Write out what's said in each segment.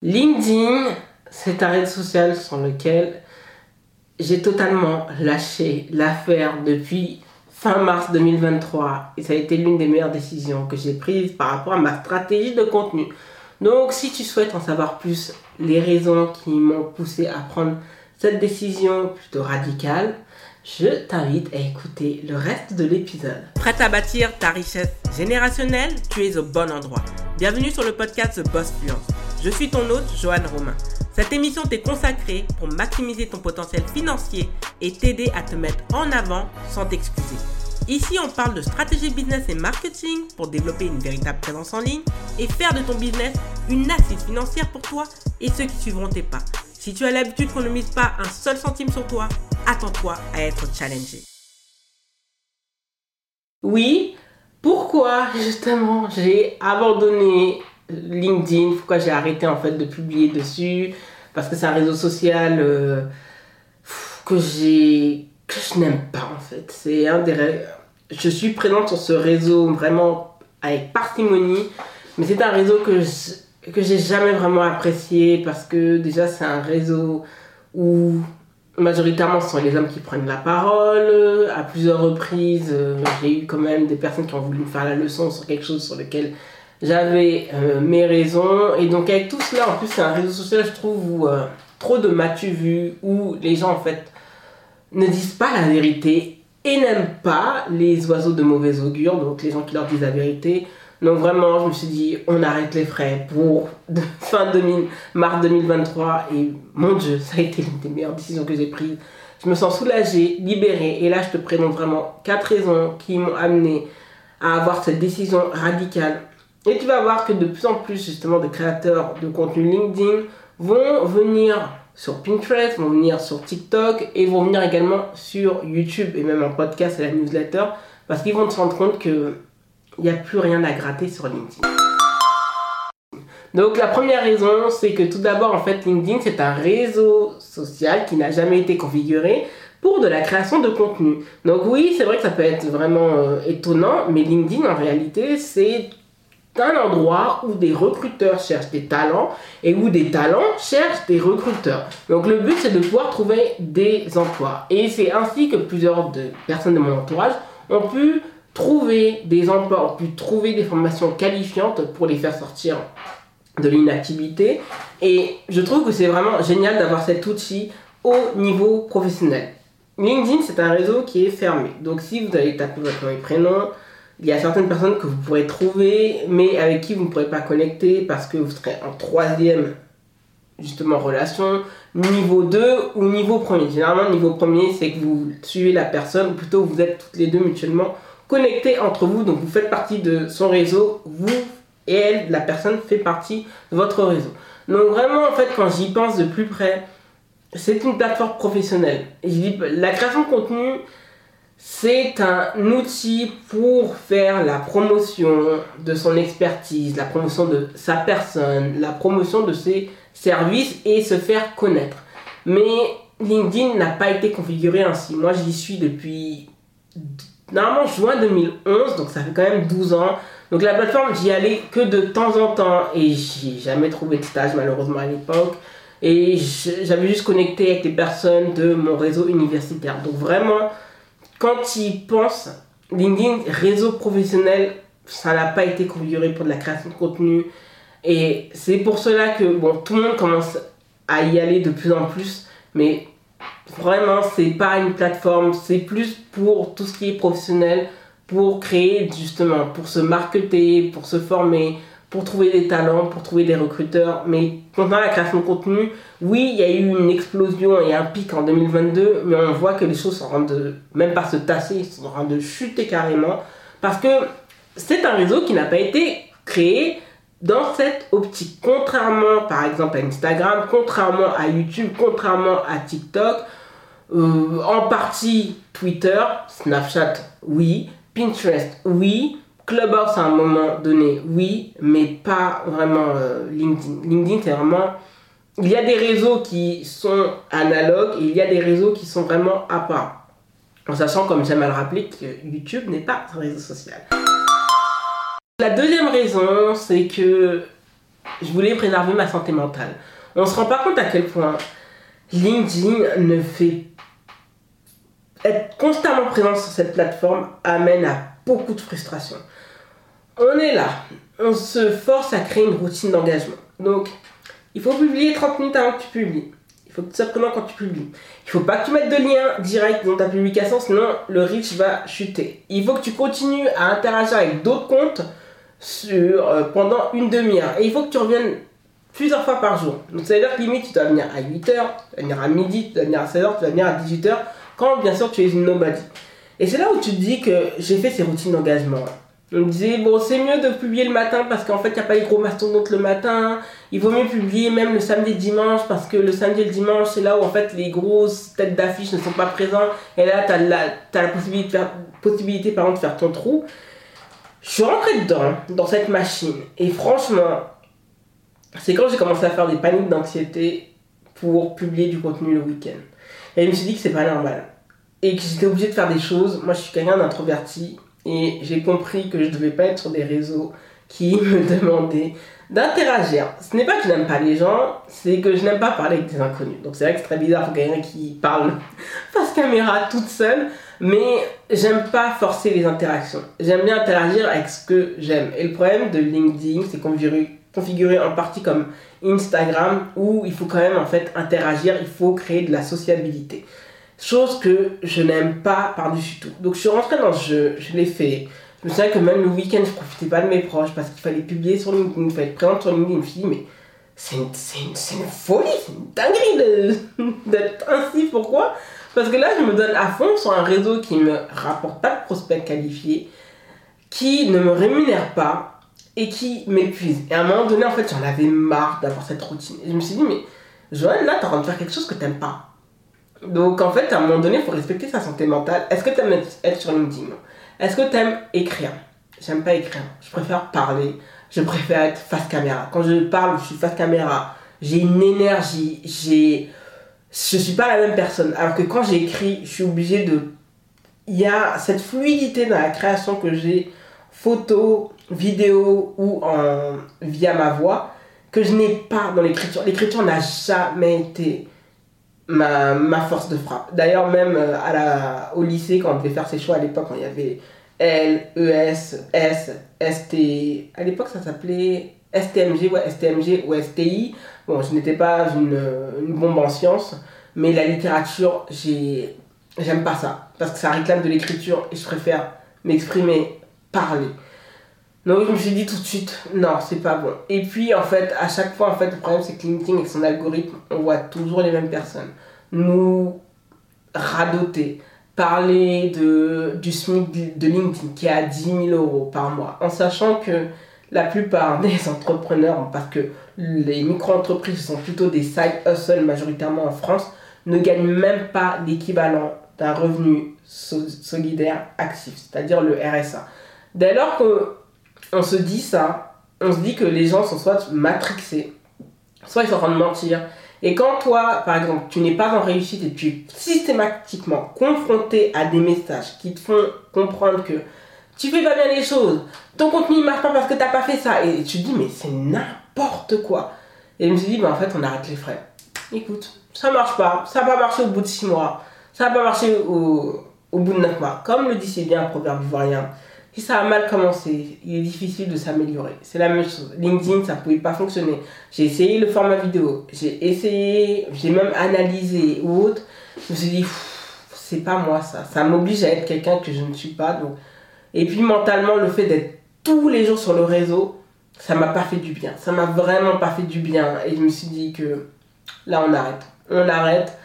LinkedIn, c'est un réseau social sur lequel j'ai totalement lâché l'affaire depuis fin mars 2023 et ça a été l'une des meilleures décisions que j'ai prises par rapport à ma stratégie de contenu. Donc si tu souhaites en savoir plus, les raisons qui m'ont poussé à prendre cette décision plutôt radicale, je t'invite à écouter le reste de l'épisode. Prête à bâtir ta richesse générationnelle? Tu es au bon endroit. Bienvenue sur le podcast The Boss Fluence je suis ton hôte, Joanne Romain. Cette émission t'est consacrée pour maximiser ton potentiel financier et t'aider à te mettre en avant sans t'excuser. Ici, on parle de stratégie business et marketing pour développer une véritable présence en ligne et faire de ton business une assise financière pour toi et ceux qui suivront tes pas. Si tu as l'habitude qu'on ne mise pas un seul centime sur toi, attends-toi à être challengé. Oui, pourquoi justement j'ai abandonné LinkedIn, pourquoi j'ai arrêté en fait de publier dessus, parce que c'est un réseau social euh, que j'ai que je n'aime pas en fait. C'est un des je suis présente sur ce réseau vraiment avec parcimonie, mais c'est un réseau que que j'ai jamais vraiment apprécié parce que déjà c'est un réseau où majoritairement ce sont les hommes qui prennent la parole. À plusieurs reprises, euh, j'ai eu quand même des personnes qui ont voulu me faire la leçon sur quelque chose sur lequel j'avais euh, mes raisons. Et donc avec tout cela, en plus c'est un réseau social, je trouve, où euh, trop de matu vu, où les gens en fait ne disent pas la vérité et n'aiment pas les oiseaux de mauvais augure, donc les gens qui leur disent la vérité. Donc vraiment, je me suis dit, on arrête les frais pour fin 2000, mars 2023. Et mon Dieu, ça a été l'une des meilleures décisions que j'ai prises. Je me sens soulagée, libérée. Et là, je te présente vraiment quatre raisons qui m'ont amené à avoir cette décision radicale et tu vas voir que de plus en plus justement de créateurs de contenu LinkedIn vont venir sur Pinterest, vont venir sur TikTok et vont venir également sur YouTube et même en podcast et la newsletter parce qu'ils vont se rendre compte qu'il n'y a plus rien à gratter sur LinkedIn. Donc la première raison, c'est que tout d'abord, en fait, LinkedIn, c'est un réseau social qui n'a jamais été configuré pour de la création de contenu. Donc oui, c'est vrai que ça peut être vraiment euh, étonnant, mais LinkedIn, en réalité, c'est un endroit où des recruteurs cherchent des talents et où des talents cherchent des recruteurs. Donc le but c'est de pouvoir trouver des emplois. Et c'est ainsi que plusieurs de personnes de mon entourage ont pu trouver des emplois, ont pu trouver des formations qualifiantes pour les faire sortir de l'inactivité. Et je trouve que c'est vraiment génial d'avoir cet outil au niveau professionnel. LinkedIn, c'est un réseau qui est fermé. Donc si vous allez taper votre nom et prénom, il y a certaines personnes que vous pourrez trouver, mais avec qui vous ne pourrez pas connecter parce que vous serez en troisième justement relation, niveau 2 ou niveau premier. Généralement, niveau premier, c'est que vous suivez la personne, ou plutôt vous êtes toutes les deux mutuellement connectés entre vous, donc vous faites partie de son réseau, vous et elle, la personne fait partie de votre réseau. Donc vraiment, en fait, quand j'y pense de plus près, c'est une plateforme professionnelle. Et je dis, la création de contenu, c'est un outil pour faire la promotion de son expertise, la promotion de sa personne, la promotion de ses services et se faire connaître. Mais LinkedIn n'a pas été configuré ainsi. Moi, j'y suis depuis normalement juin 2011, donc ça fait quand même 12 ans. Donc la plateforme, j'y allais que de temps en temps et j'ai jamais trouvé de stage malheureusement à l'époque. Et j'avais juste connecté avec les personnes de mon réseau universitaire. Donc vraiment, quand tu penses, LinkedIn, réseau professionnel, ça n'a pas été configuré pour de la création de contenu. Et c'est pour cela que tout le monde commence à y aller de plus en plus. Mais vraiment, c'est pas une plateforme, c'est plus pour tout ce qui est professionnel, pour créer justement, pour se marketer, pour se former, pour trouver des talents, pour trouver des recruteurs. Mais concernant la création de contenu, oui, il y a eu une explosion et un pic en 2022, mais on voit que les choses sont en train de, même pas se tasser, sont en train de chuter carrément. Parce que c'est un réseau qui n'a pas été créé dans cette optique. Contrairement par exemple à Instagram, contrairement à YouTube, contrairement à TikTok, euh, en partie Twitter, Snapchat, oui, Pinterest, oui, Clubhouse à un moment donné, oui, mais pas vraiment euh, LinkedIn. LinkedIn, c'est vraiment. Il y a des réseaux qui sont analogues et il y a des réseaux qui sont vraiment à part. En sachant, comme j'aime à le rappeler, que YouTube n'est pas un réseau social. La deuxième raison, c'est que je voulais préserver ma santé mentale. On se rend pas compte à quel point LinkedIn ne fait être constamment présent sur cette plateforme amène à beaucoup de frustration. On est là, on se force à créer une routine d'engagement. Donc, il faut publier 30 minutes avant que tu publies. Il faut que tu présent quand tu publies. Il faut pas que tu mettes de lien direct dans ta publication, sinon le reach va chuter. Il faut que tu continues à interagir avec d'autres comptes sur, euh, pendant une demi-heure. Et il faut que tu reviennes plusieurs fois par jour. Donc ça veut dire que limite tu dois venir à 8h, tu dois venir à midi, tu dois venir à 16h, tu dois venir à 18h, quand bien sûr tu es une nobody. Et c'est là où tu te dis que j'ai fait ces routines d'engagement. On me disait, bon, c'est mieux de publier le matin parce qu'en fait, il n'y a pas les gros mastodontes le matin. Il vaut mieux publier même le samedi et le dimanche parce que le samedi et le dimanche, c'est là où en fait les grosses têtes d'affiche ne sont pas présentes. Et là, tu as la, as la possibilité, de faire, possibilité par exemple, de faire ton trou. Je suis rentré dedans, dans cette machine. Et franchement, c'est quand j'ai commencé à faire des paniques d'anxiété pour publier du contenu le week-end. Et je me suis dit que c'est pas normal. Et que j'étais obligé de faire des choses. Moi, je suis quelqu'un d'introverti et j'ai compris que je devais pas être sur des réseaux qui me demandaient d'interagir. Ce n'est pas que je n'aime pas les gens, c'est que je n'aime pas parler avec des inconnus. Donc c'est vrai que c'est très bizarre pour quelqu'un qui parle face caméra toute seule, mais j'aime pas forcer les interactions. J'aime bien interagir avec ce que j'aime. Et le problème de LinkedIn, c'est configuré, configuré en partie comme Instagram, où il faut quand même en fait interagir, il faut créer de la sociabilité. Chose que je n'aime pas par-dessus tout. Donc je suis rentrée dans ce jeu, je l'ai fait. Je me souviens que même le week-end, je profitais pas de mes proches parce qu'il fallait publier sur LinkedIn, il fallait être présent sur LinkedIn. Je me suis dit, mais c'est une, une, une, folie, c'est une dinguerie d'être ainsi. Pourquoi? Parce que là, je me donne à fond sur un réseau qui me rapporte pas de prospects qualifiés, qui ne me rémunère pas et qui m'épuise. Et à un moment donné, en fait, j'en avais marre d'avoir cette routine. Et je me suis dit, mais Joël, là, t'es en train de faire quelque chose que t'aimes pas. Donc en fait, à un moment donné, il faut respecter sa santé mentale. Est-ce que tu aimes être sur LinkedIn? Est-ce que tu aimes écrire? J'aime pas écrire. Je préfère parler. Je préfère être face caméra. Quand je parle, je suis face caméra. J'ai une énergie. J'ai... Je suis pas la même personne. Alors que quand j'écris, je suis obligé de... Il y a cette fluidité dans la création que j'ai, photo, vidéo ou via ma voix, que je n'ai pas dans l'écriture. L'écriture n'a jamais été ma, ma force de frappe. D'ailleurs, même euh, à la, au lycée, quand on devait faire ses choix à l'époque, il y avait L, ES, S, ST. À l'époque, ça s'appelait STMG, ouais, STMG ou STI. Bon, je n'étais pas une, une, bombe en sciences, mais la littérature, j'ai, j'aime pas ça. Parce que ça réclame de l'écriture et je préfère m'exprimer, parler. Donc je me suis dit tout de suite, non, c'est pas bon. Et puis en fait, à chaque fois, en fait, le problème c'est que LinkedIn avec son algorithme, on voit toujours les mêmes personnes. Nous radoter, parler de, du SMIC de LinkedIn qui est à 10 000 euros par mois, en sachant que la plupart des entrepreneurs, parce que les micro-entreprises sont plutôt des side hustles majoritairement en France, ne gagnent même pas l'équivalent d'un revenu solidaire actif, c'est-à-dire le RSA. Dès lors que on se dit ça, on se dit que les gens sont soit matrixés, soit ils sont en train de mentir. Et quand toi, par exemple, tu n'es pas en réussite et tu es systématiquement confronté à des messages qui te font comprendre que tu fais pas bien les choses, ton contenu ne marche pas parce que tu n'as pas fait ça, et tu te dis, mais c'est n'importe quoi. Et je me suis dit, bah, en fait, on arrête les frais. Écoute, ça marche pas, ça va pas marcher au bout de 6 mois, ça va pas marcher au, au bout de 9 mois. Comme le dit si bien un proverbe ivoirien, si ça a mal commencé, il est difficile de s'améliorer. C'est la même chose. LinkedIn, ça ne pouvait pas fonctionner. J'ai essayé le format vidéo, j'ai essayé, j'ai même analysé ou autre. Je me suis dit, c'est pas moi ça. Ça m'oblige à être quelqu'un que je ne suis pas. Donc... Et puis mentalement, le fait d'être tous les jours sur le réseau, ça m'a pas fait du bien. Ça m'a vraiment pas fait du bien. Et je me suis dit que là, on arrête. On arrête.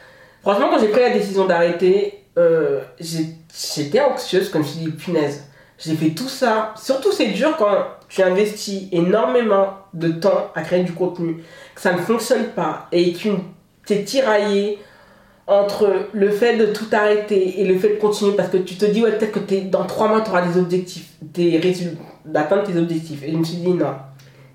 Franchement, quand j'ai pris la décision d'arrêter, euh, j'étais anxieuse, comme je dis, punaise j'ai fait tout ça. Surtout, c'est dur quand tu investis énormément de temps à créer du contenu, que ça ne fonctionne pas et que tu es tiraillé entre le fait de tout arrêter et le fait de continuer parce que tu te dis, ouais, peut-être que dans trois mois, tu auras des objectifs, des résultats, d'atteindre tes objectifs. Et je me suis dit, non,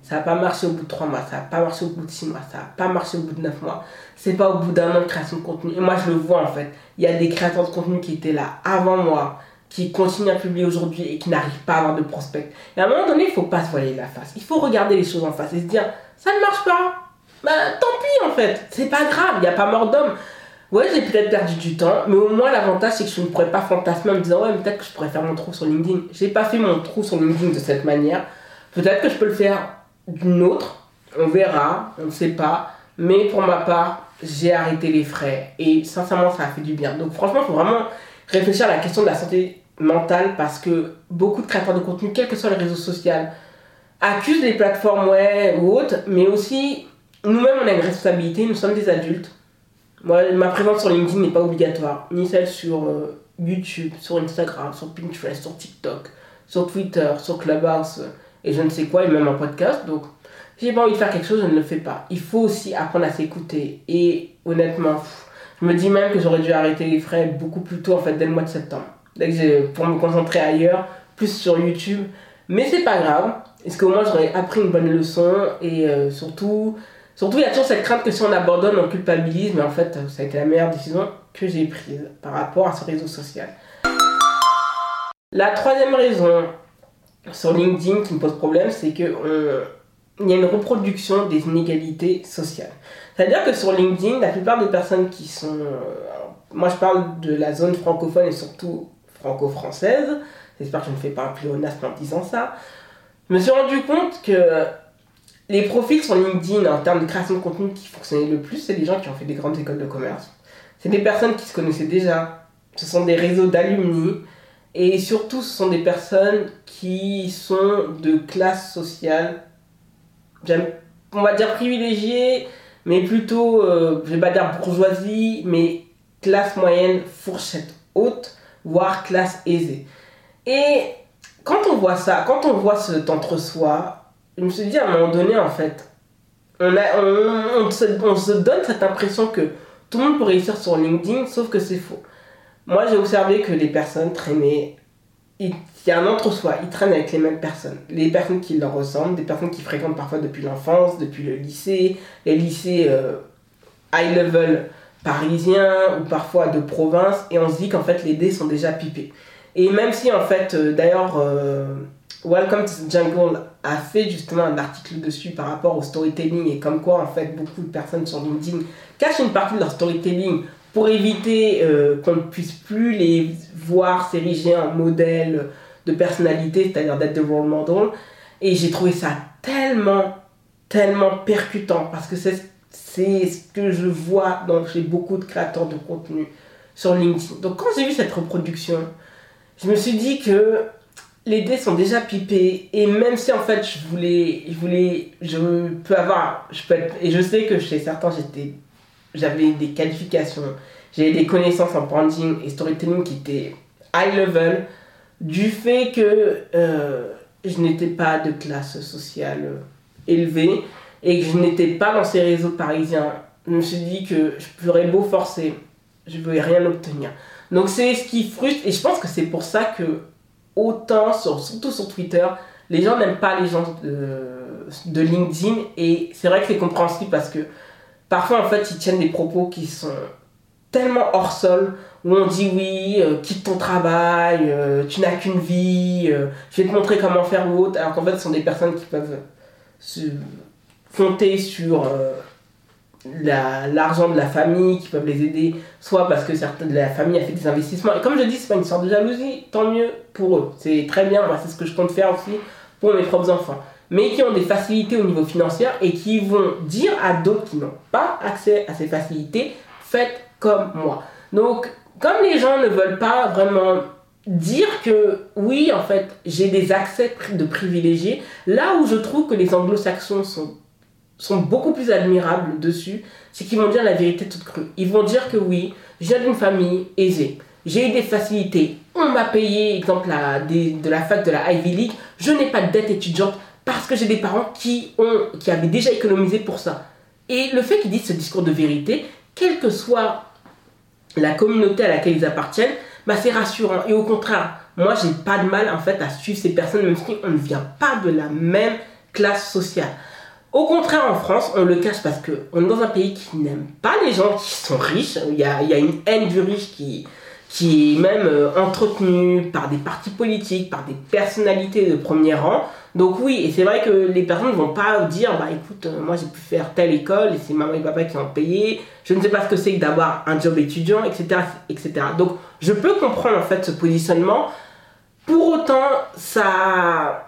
ça va pas marcher au bout de trois mois, ça va pas marcher au bout de six mois, ça va pas marcher au bout de neuf mois. C'est pas au bout d'un an de création de contenu. Et moi, je le vois en fait. Il y a des créateurs de contenu qui étaient là avant moi, qui continuent à publier aujourd'hui et qui n'arrivent pas à avoir de prospects. Et à un moment donné, il faut pas se voiler la face. Il faut regarder les choses en face et se dire, ça ne marche pas. Bah tant pis en fait, c'est pas grave, il n'y a pas mort d'homme. Ouais, j'ai peut-être perdu du temps, mais au moins l'avantage c'est que je ne pourrais pas fantasmer en me disant ouais, peut-être que je pourrais faire mon trou sur LinkedIn. J'ai pas fait mon trou sur LinkedIn de cette manière. Peut-être que je peux le faire d'une autre. On verra, on ne sait pas. Mais pour ma part, j'ai arrêté les frais et sincèrement, ça a fait du bien. Donc franchement, il faut vraiment réfléchir à la question de la santé mentale parce que beaucoup de créateurs de contenu, quels que soient les réseaux sociaux, accusent les plateformes ou autres, mais aussi nous-mêmes, on a une responsabilité, nous sommes des adultes. Moi, ma présence sur LinkedIn n'est pas obligatoire, ni celle sur euh, YouTube, sur Instagram, sur Pinterest, sur TikTok, sur Twitter, sur Clubhouse et je ne sais quoi, et même un podcast. Donc, si j'ai pas envie de faire quelque chose, je ne le fais pas. Il faut aussi apprendre à s'écouter. Et honnêtement, je me dis même que j'aurais dû arrêter les frais beaucoup plus tôt, en fait, dès le mois de septembre. Pour me concentrer ailleurs, plus sur YouTube. Mais c'est pas grave. Est-ce qu'au moins j'aurais appris une bonne leçon et euh, surtout, surtout il y a toujours cette crainte que si on abandonne, on culpabilise. Mais en fait, ça a été la meilleure décision que j'ai prise par rapport à ce réseau social. La troisième raison sur LinkedIn qui me pose problème, c'est que il y a une reproduction des inégalités sociales. C'est-à-dire que sur LinkedIn, la plupart des personnes qui sont... Euh, moi, je parle de la zone francophone et surtout franco-française. J'espère que je ne fais pas un pléonasme en disant ça. Je me suis rendu compte que les profils sur LinkedIn en termes de création de contenu qui fonctionnaient le plus, c'est les gens qui ont fait des grandes écoles de commerce. C'est des personnes qui se connaissaient déjà. Ce sont des réseaux d'alumni et surtout, ce sont des personnes qui sont de classe sociale, on va dire privilégiée, mais plutôt, euh, je vais pas dire bourgeoisie, mais classe moyenne, fourchette haute, voire classe aisée. Et quand on voit ça, quand on voit cet entre-soi, je me suis dit à un moment donné, en fait, on, a, on, se, on se donne cette impression que tout le monde peut réussir sur LinkedIn, sauf que c'est faux. Moi, j'ai observé que les personnes traînaient. Il y a un entre-soi, ils traînent avec les mêmes personnes. Les personnes qui leur ressemblent, des personnes qui fréquentent parfois depuis l'enfance, depuis le lycée, les lycées euh, high level parisiens ou parfois de province, et on se dit qu'en fait les dés sont déjà pipés. Et même si en fait, euh, d'ailleurs, euh, Welcome to the Jungle a fait justement un article dessus par rapport au storytelling et comme quoi en fait beaucoup de personnes sur LinkedIn cachent une partie de leur storytelling pour éviter qu'on ne puisse plus les voir s'ériger en modèle de personnalité, c'est-à-dire d'être des role model. Et j'ai trouvé ça tellement, tellement percutant parce que c'est ce que je vois donc chez beaucoup de créateurs de contenu sur LinkedIn. Donc quand j'ai vu cette reproduction, je me suis dit que les dés sont déjà pipés et même si en fait je voulais, je voulais, je peux avoir, je peux et je sais que chez certains j'étais j'avais des qualifications, j'avais des connaissances en branding et storytelling qui étaient high level, du fait que euh, je n'étais pas de classe sociale élevée et que je n'étais pas dans ces réseaux parisiens. Je me suis dit que je pourrais beau forcer, je ne pouvais rien obtenir. Donc c'est ce qui frustre et je pense que c'est pour ça que autant, surtout sur Twitter, les gens n'aiment pas les gens de, de LinkedIn et c'est vrai que c'est compréhensible parce que parfois en fait ils tiennent des propos qui sont tellement hors sol où on dit oui, euh, quitte ton travail, euh, tu n'as qu'une vie, euh, je vais te montrer comment faire ou autre, alors qu'en fait ce sont des personnes qui peuvent se compter sur l'argent de la famille, qui peuvent les aider, soit parce que certaines de la famille a fait des investissements. Et comme je dis, c'est pas une sorte de jalousie, tant mieux pour eux. C'est très bien, moi c'est ce que je compte faire aussi pour mes propres enfants mais qui ont des facilités au niveau financier et qui vont dire à d'autres qui n'ont pas accès à ces facilités, faites comme moi. Donc, comme les gens ne veulent pas vraiment dire que oui, en fait, j'ai des accès de privilégiés, là où je trouve que les anglo-saxons sont, sont beaucoup plus admirables dessus, c'est qu'ils vont dire la vérité toute crue. Ils vont dire que oui, je viens d'une famille aisée, j'ai eu des facilités, on m'a payé, exemple, la, de la fac de la Ivy League, je n'ai pas de dette étudiante, parce que j'ai des parents qui, ont, qui avaient déjà économisé pour ça. Et le fait qu'ils disent ce discours de vérité, quelle que soit la communauté à laquelle ils appartiennent, bah c'est rassurant. Et au contraire, moi j'ai pas de mal en fait à suivre ces personnes, même si on ne vient pas de la même classe sociale. Au contraire, en France, on le cache parce qu'on est dans un pays qui n'aime pas les gens qui sont riches. Il y a, il y a une haine du riche qui, qui est même euh, entretenu par des partis politiques, par des personnalités de premier rang. Donc oui, et c'est vrai que les personnes ne vont pas dire, bah écoute, euh, moi j'ai pu faire telle école et c'est maman et papa qui ont payé, je ne sais pas ce que c'est que d'avoir un job étudiant, etc., etc. Donc je peux comprendre en fait ce positionnement. Pour autant, ça...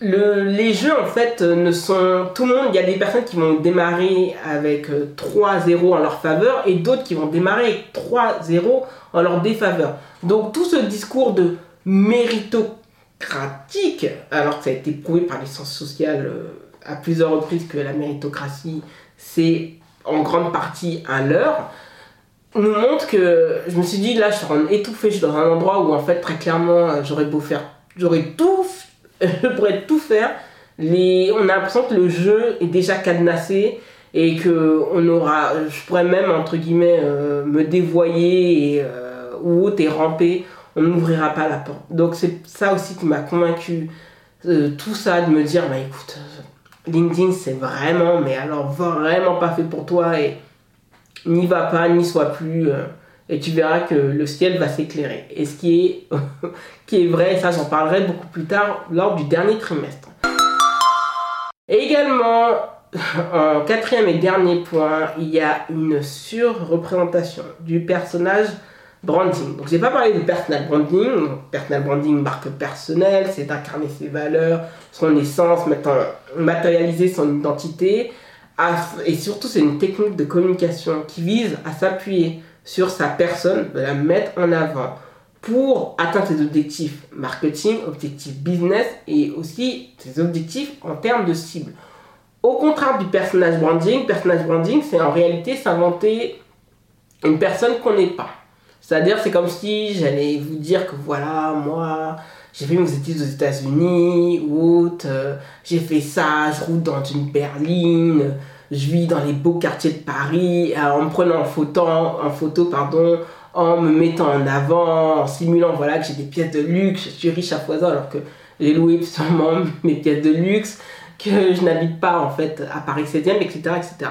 Le, les jeux en fait ne sont tout le monde il y a des personnes qui vont démarrer avec 3-0 euh, en leur faveur et d'autres qui vont démarrer avec 3-0 en leur défaveur. Donc tout ce discours de méritocratique alors que ça a été prouvé par les sciences sociales euh, à plusieurs reprises que la méritocratie, c'est en grande partie un leurre, nous montre que je me suis dit là je suis en étouffé, je suis dans un endroit où en fait très clairement euh, j'aurais beau faire, j'aurais tout, je pourrais tout faire, on a l'impression que le jeu est déjà cadenassé et que on aura, je pourrais même entre guillemets euh, me dévoyer et, ou et ramper on n'ouvrira pas la porte. Donc c'est ça aussi qui m'a convaincu, euh, tout ça, de me dire, bah écoute, euh, LinkedIn c'est vraiment, mais alors vraiment pas fait pour toi et n'y va pas, n'y sois plus. Et tu verras que le ciel va s'éclairer. Et ce qui est, qui est vrai, ça j'en parlerai beaucoup plus tard lors du dernier trimestre. également, en quatrième et dernier point, il y a une surreprésentation du personnage branding. Donc, j'ai pas parlé de personal branding. Personal branding, marque personnelle, c'est d'incarner ses valeurs, son essence, matérialiser son identité. Et surtout, c'est une technique de communication qui vise à s'appuyer sur sa personne, de la mettre en avant pour atteindre ses objectifs marketing, objectifs business et aussi ses objectifs en termes de cible. Au contraire du personnage branding, personnage branding, c'est en réalité s'inventer une personne qu'on n'est pas. C'est-à-dire, c'est comme si j'allais vous dire que voilà, moi, j'ai fait mes études aux États-Unis, ou euh, j'ai fait ça, je roule dans une berline, je vis dans les beaux quartiers de Paris, euh, en me prenant en photo, en photo pardon, en me mettant en avant, en simulant voilà, que j'ai des pièces de luxe, je suis riche à foison alors que j'ai loué sûrement mes pièces de luxe, que je n'habite pas en fait à Paris 7e, etc. etc.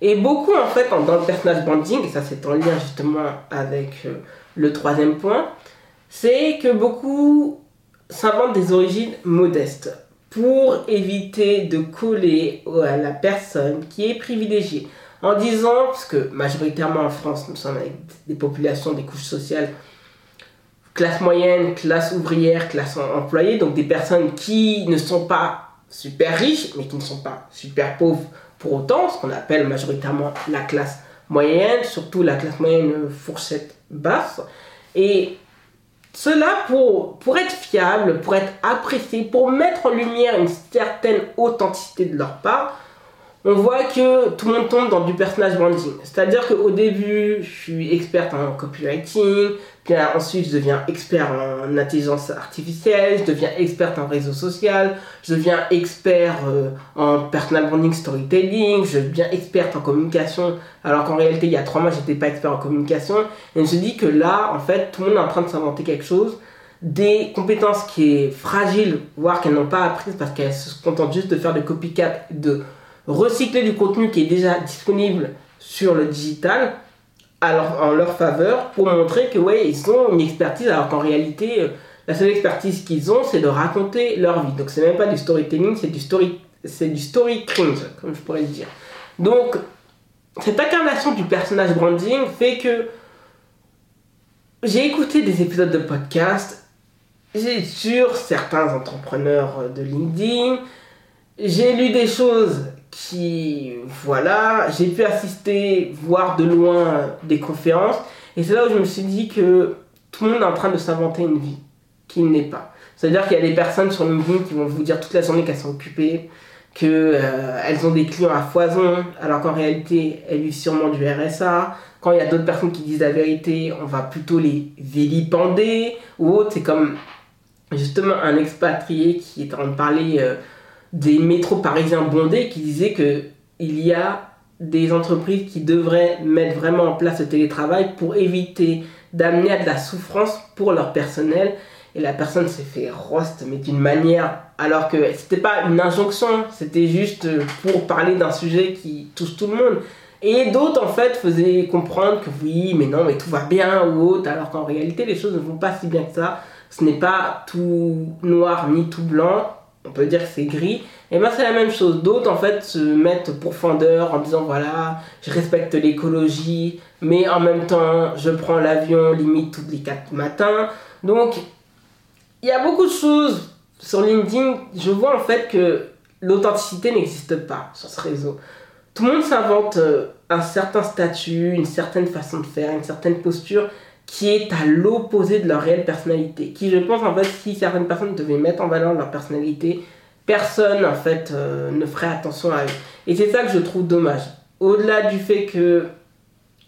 Et beaucoup, en fait, dans le personnage branding, et ça c'est en lien justement avec euh, le troisième point, c'est que beaucoup s'inventent des origines modestes pour éviter de coller à la personne qui est privilégiée. En disant, parce que majoritairement en France, nous sommes avec des populations, des couches sociales, classe moyenne, classe ouvrière, classe employée, donc des personnes qui ne sont pas super riches, mais qui ne sont pas super pauvres pour autant, ce qu'on appelle majoritairement la classe moyenne, surtout la classe moyenne fourchette basse, et cela pour, être fiable, pour être apprécié, pour mettre en lumière une certaine authenticité de leur part, on voit que tout le monde tombe dans du personnage branding. C'est-à-dire qu'au début, je suis experte en copywriting, ensuite je deviens expert en intelligence artificielle, je deviens experte en réseau social, je deviens expert euh, en personal branding storytelling, je deviens experte en communication, alors qu'en réalité il y a trois mois j'étais pas expert en communication. Et je me dis que là, en fait, tout le monde est en train de s'inventer quelque chose des compétences qui est fragile, voire qu'elles n'ont pas apprises parce qu'elles se contentent juste de faire de copycat, de recycler du contenu qui est déjà disponible sur le digital en leur faveur pour montrer que ouais ils ont une expertise alors qu'en réalité euh, la seule expertise qu'ils ont c'est de raconter leur vie. Donc c'est même pas du storytelling c'est du story c'est du story cringe comme je pourrais le dire. Donc cette incarnation du personnage branding fait que j'ai écouté des épisodes de podcast sur certains entrepreneurs de LinkedIn j'ai lu des choses qui, voilà, j'ai pu assister, voir de loin des conférences. Et c'est là où je me suis dit que tout le monde est en train de s'inventer une vie qui n'est pas. C'est-à-dire qu'il y a des personnes sur LinkedIn qui vont vous dire toute la journée qu'elles sont occupées, qu'elles euh, ont des clients à foison, alors qu'en réalité, elles vivent sûrement du RSA. Quand il y a d'autres personnes qui disent la vérité, on va plutôt les vilipender ou autre. C'est comme justement un expatrié qui est en train de parler euh, des métros parisiens bondés qui disaient que il y a des entreprises qui devraient mettre vraiment en place le télétravail pour éviter d'amener à de la souffrance pour leur personnel. Et la personne s'est fait roast, mais d'une manière, alors que c'était pas une injonction, c'était juste pour parler d'un sujet qui touche tout le monde. Et d'autres, en fait, faisaient comprendre que oui, mais non, mais tout va bien ou autre, alors qu'en réalité, les choses ne vont pas si bien que ça. Ce n'est pas tout noir ni tout blanc, on peut dire que c'est gris. Et ben c'est la même chose. D'autres, en fait, se mettent pour fondeur en disant voilà, je respecte l'écologie, mais en même temps, je prends l'avion limite tous les 4 matins. Donc, il y a beaucoup de choses sur LinkedIn. Je vois en fait que l'authenticité n'existe pas sur ce réseau. Tout le monde s'invente euh, un certain statut, une certaine façon de faire, une certaine posture qui est à l'opposé de leur réelle personnalité. Qui, je pense, en fait, si certaines personnes devaient mettre en valeur leur personnalité, personne, en fait, euh, ne ferait attention à eux. Et c'est ça que je trouve dommage. Au-delà du fait que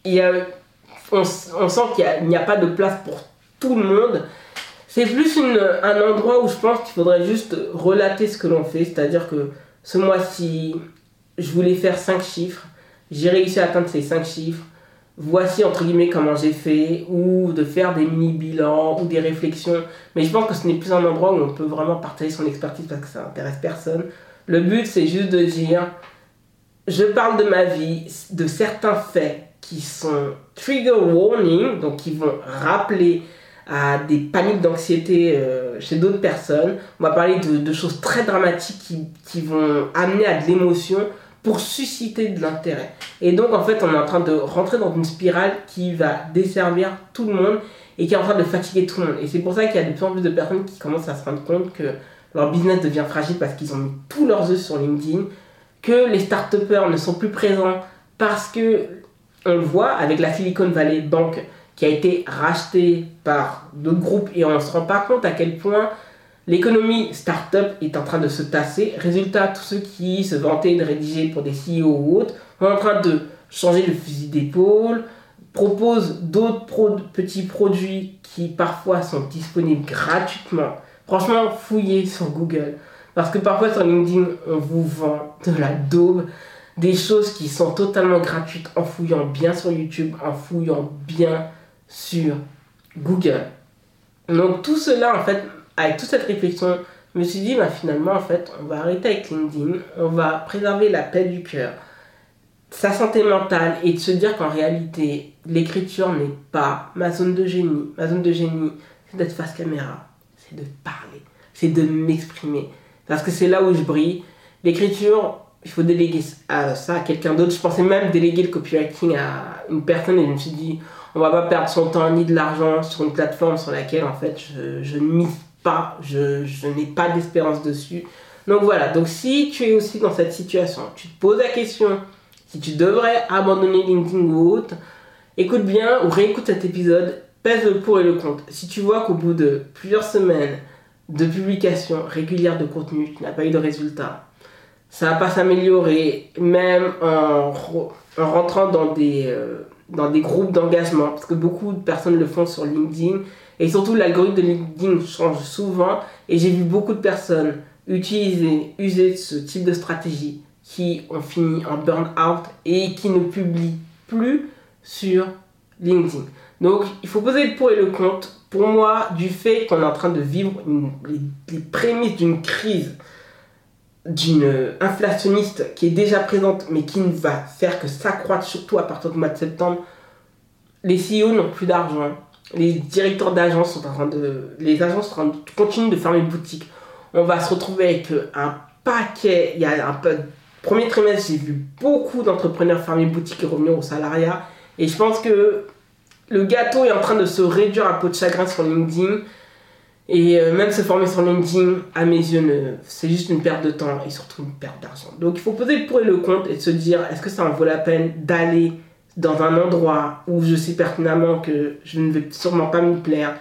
y a, on, sent qu'il n'y a, pas de place pour tout le monde, c'est plus un endroit où je pense qu'il faudrait juste relater ce que l'on fait. C'est-à-dire que ce mois-ci, je voulais faire 5 chiffres. J'ai réussi à atteindre ces 5 chiffres. Voici entre guillemets comment j'ai fait, ou de faire des mini-bilans, ou des réflexions. Mais je pense que ce n'est plus un endroit où on peut vraiment partager son expertise parce que ça n'intéresse personne. Le but, c'est juste de dire, je parle de ma vie, de certains faits qui sont trigger warning, donc qui vont rappeler à des paniques d'anxiété euh, chez d'autres personnes. On va parler de, de choses très dramatiques qui, qui, vont amener à de l'émotion pour susciter de l'intérêt. Et donc en fait on est en train de rentrer dans une spirale qui va desservir tout le monde et qui est en train de fatiguer tout le monde. Et c'est pour ça qu'il y a de plus en plus de personnes qui commencent à se rendre compte que leur business devient fragile parce qu'ils ont mis tous leurs œufs sur LinkedIn, que les start ne sont plus présents parce que on le voit avec la Silicon Valley Bank qui a été rachetée par d'autres groupes et on se rend pas compte à quel point l'économie start-up est en train de se tasser. Résultat, tous ceux qui se vantaient de rédiger pour des CEO ou autres sont en train de changer le fusil d'épaule, proposent d'autres petits produits qui parfois sont disponibles gratuitement. Franchement, fouillez sur Google. Parce que parfois sur LinkedIn, on vous vend de la daube des choses qui sont totalement gratuites en fouillant bien sur YouTube, en fouillant bien sur Google. Donc tout cela, en fait, avec toute cette réflexion, je me suis dit, bah, finalement, en fait, on va arrêter avec LinkedIn, on va préserver la paix du cœur, sa santé mentale et de se dire qu'en réalité, l'écriture n'est pas ma zone de génie. Ma zone de génie, c'est d'être face caméra, c'est de parler, c'est de m'exprimer. Parce que c'est là où je brille. L'écriture, il faut déléguer ça à quelqu'un d'autre. Je pensais même déléguer le copywriting à une personne et je me suis dit, on va pas perdre son temps ni de l'argent sur une plateforme sur laquelle en fait je, je ne mise je, n'ai pas d'espérance dessus. Donc voilà, donc si tu es aussi dans cette situation, tu te poses la question si tu devrais abandonner LinkedIn ou autre, écoute bien ou réécoute cet épisode, pèse le pour et le contre. Si tu vois qu'au bout de plusieurs semaines de publication régulière de contenu, tu n'as pas eu de résultat, ça va pas s'améliorer, même en, en, rentrant dans des, euh, dans des groupes d'engagement, parce que beaucoup de personnes le font sur LinkedIn, et surtout l'algorithme de LinkedIn change souvent, et j'ai vu beaucoup de personnes utiliser, user ce type de stratégie qui ont fini en burn-out et qui ne publient plus sur LinkedIn. Donc il faut poser le pour et le contre. Pour moi, du fait qu'on est en train de vivre les, les prémices d'une crise d'une inflationniste qui est déjà présente mais qui ne va faire que s'accroître surtout à partir du mois de septembre, les CEO n'ont plus d'argent. Les directeurs d'agences sont en train de. Les agences sont en train de continuer de fermer boutiques. On va se retrouver avec un paquet. Il y a un peu. Premier trimestre, j'ai vu beaucoup d'entrepreneurs fermer boutiques et revenir au salariat. Et je pense que le gâteau est en train de se réduire à peau de chagrin sur LinkedIn. Et euh, même se former sur LinkedIn, à mes yeux, c'est juste une perte de temps et surtout une perte d'argent. Donc il faut poser le pour et le contre et se dire est-ce que ça en vaut la peine d'aller dans un endroit où je sais pertinemment que je ne vais sûrement pas me plaire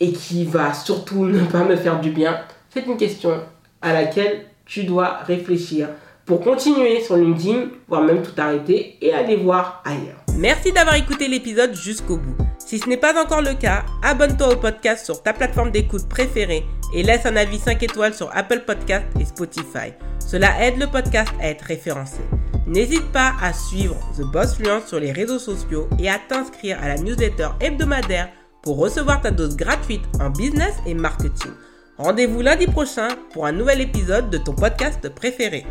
et qui va surtout ne pas me faire du bien C'est une question à laquelle tu dois réfléchir pour continuer sur LinkedIn, voire même tout arrêter et aller voir ailleurs. Merci d'avoir écouté l'épisode jusqu'au bout. Si ce n'est pas encore le cas, abonne-toi au podcast sur ta plateforme d'écoute préférée et laisse un avis 5 étoiles sur Apple Podcast et Spotify. Cela aide le podcast à être référencé. N'hésite pas à suivre The Boss Fluence sur les réseaux sociaux et à t'inscrire à la newsletter hebdomadaire pour recevoir ta dose gratuite en business et marketing. Rendez-vous lundi prochain pour un nouvel épisode de ton podcast préféré.